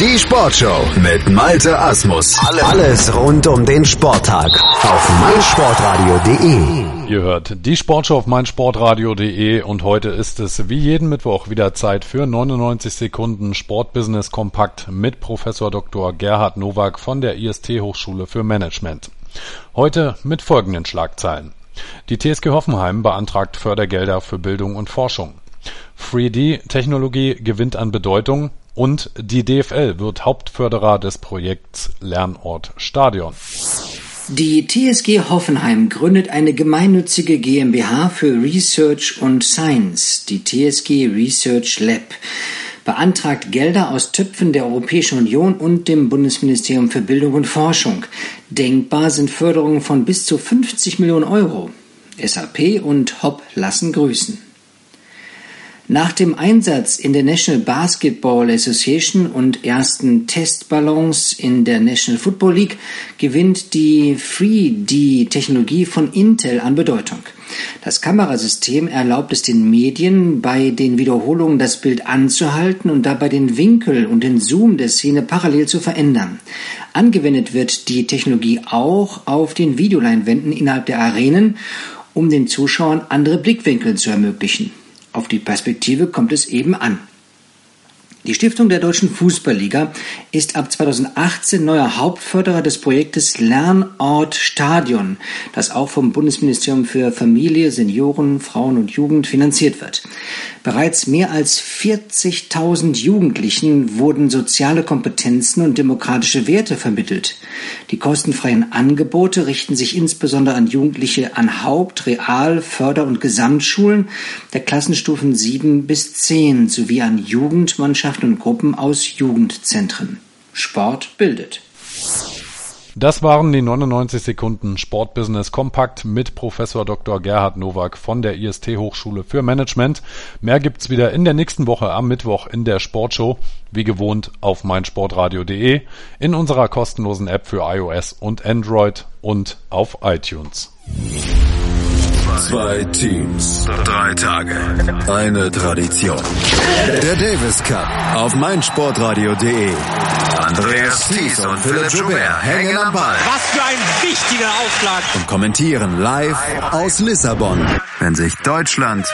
Die Sportshow mit Malte Asmus. Alles rund um den Sporttag auf meinsportradio.de. Ihr hört die Sportshow auf meinsportradio.de und heute ist es wie jeden Mittwoch wieder Zeit für 99 Sekunden Sportbusiness Kompakt mit Professor Dr. Gerhard Nowak von der IST Hochschule für Management. Heute mit folgenden Schlagzeilen. Die TSG Hoffenheim beantragt Fördergelder für Bildung und Forschung. 3D-Technologie gewinnt an Bedeutung und die DFL wird Hauptförderer des Projekts Lernort Stadion. Die TSG Hoffenheim gründet eine gemeinnützige GmbH für Research und Science, die TSG Research Lab, beantragt Gelder aus Töpfen der Europäischen Union und dem Bundesministerium für Bildung und Forschung. Denkbar sind Förderungen von bis zu 50 Millionen Euro. SAP und Hopp lassen grüßen. Nach dem Einsatz in der National Basketball Association und ersten Testballons in der National Football League gewinnt die 3D-Technologie von Intel an Bedeutung. Das Kamerasystem erlaubt es den Medien, bei den Wiederholungen das Bild anzuhalten und dabei den Winkel und den Zoom der Szene parallel zu verändern. Angewendet wird die Technologie auch auf den Videoleinwänden innerhalb der Arenen, um den Zuschauern andere Blickwinkel zu ermöglichen. Auf die Perspektive kommt es eben an. Die Stiftung der Deutschen Fußballliga ist ab 2018 neuer Hauptförderer des Projektes Lernort Stadion, das auch vom Bundesministerium für Familie, Senioren, Frauen und Jugend finanziert wird. Bereits mehr als 40.000 Jugendlichen wurden soziale Kompetenzen und demokratische Werte vermittelt. Die kostenfreien Angebote richten sich insbesondere an Jugendliche an Haupt-, Real-, Förder- und Gesamtschulen der Klassenstufen 7 bis 10 sowie an Jugendmannschaften Mannschaften und Gruppen aus Jugendzentren. Sport bildet. Das waren die 99 Sekunden Sportbusiness Kompakt mit Professor Dr. Gerhard Nowak von der IST Hochschule für Management. Mehr gibt's wieder in der nächsten Woche am Mittwoch in der Sportshow, wie gewohnt auf meinsportradio.de, in unserer kostenlosen App für iOS und Android und auf iTunes. Zwei Teams, drei Tage, eine Tradition. Der Davis Cup auf meinsportradio.de. Andreas Thies und Philipp Joubert hängen am Ball. Was für ein wichtiger Aufschlag. Und kommentieren live aus Lissabon, wenn sich Deutschland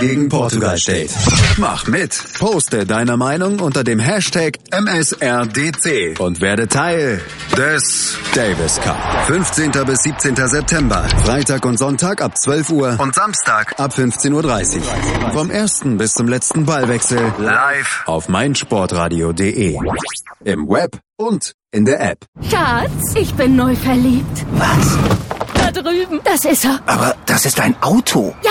gegen Portugal steht. Mach mit. Poste deine Meinung unter dem Hashtag MSRDC und werde Teil des Davis Cup. 15. bis 17. September. Freitag und Sonntag ab 12 Uhr und Samstag ab 15.30 Uhr. Vom ersten bis zum letzten Ballwechsel live auf meinsportradio.de. Im Web und in der App. Schatz, ich bin neu verliebt. Was? Da drüben. Das ist er. Aber das ist ein Auto. Ja,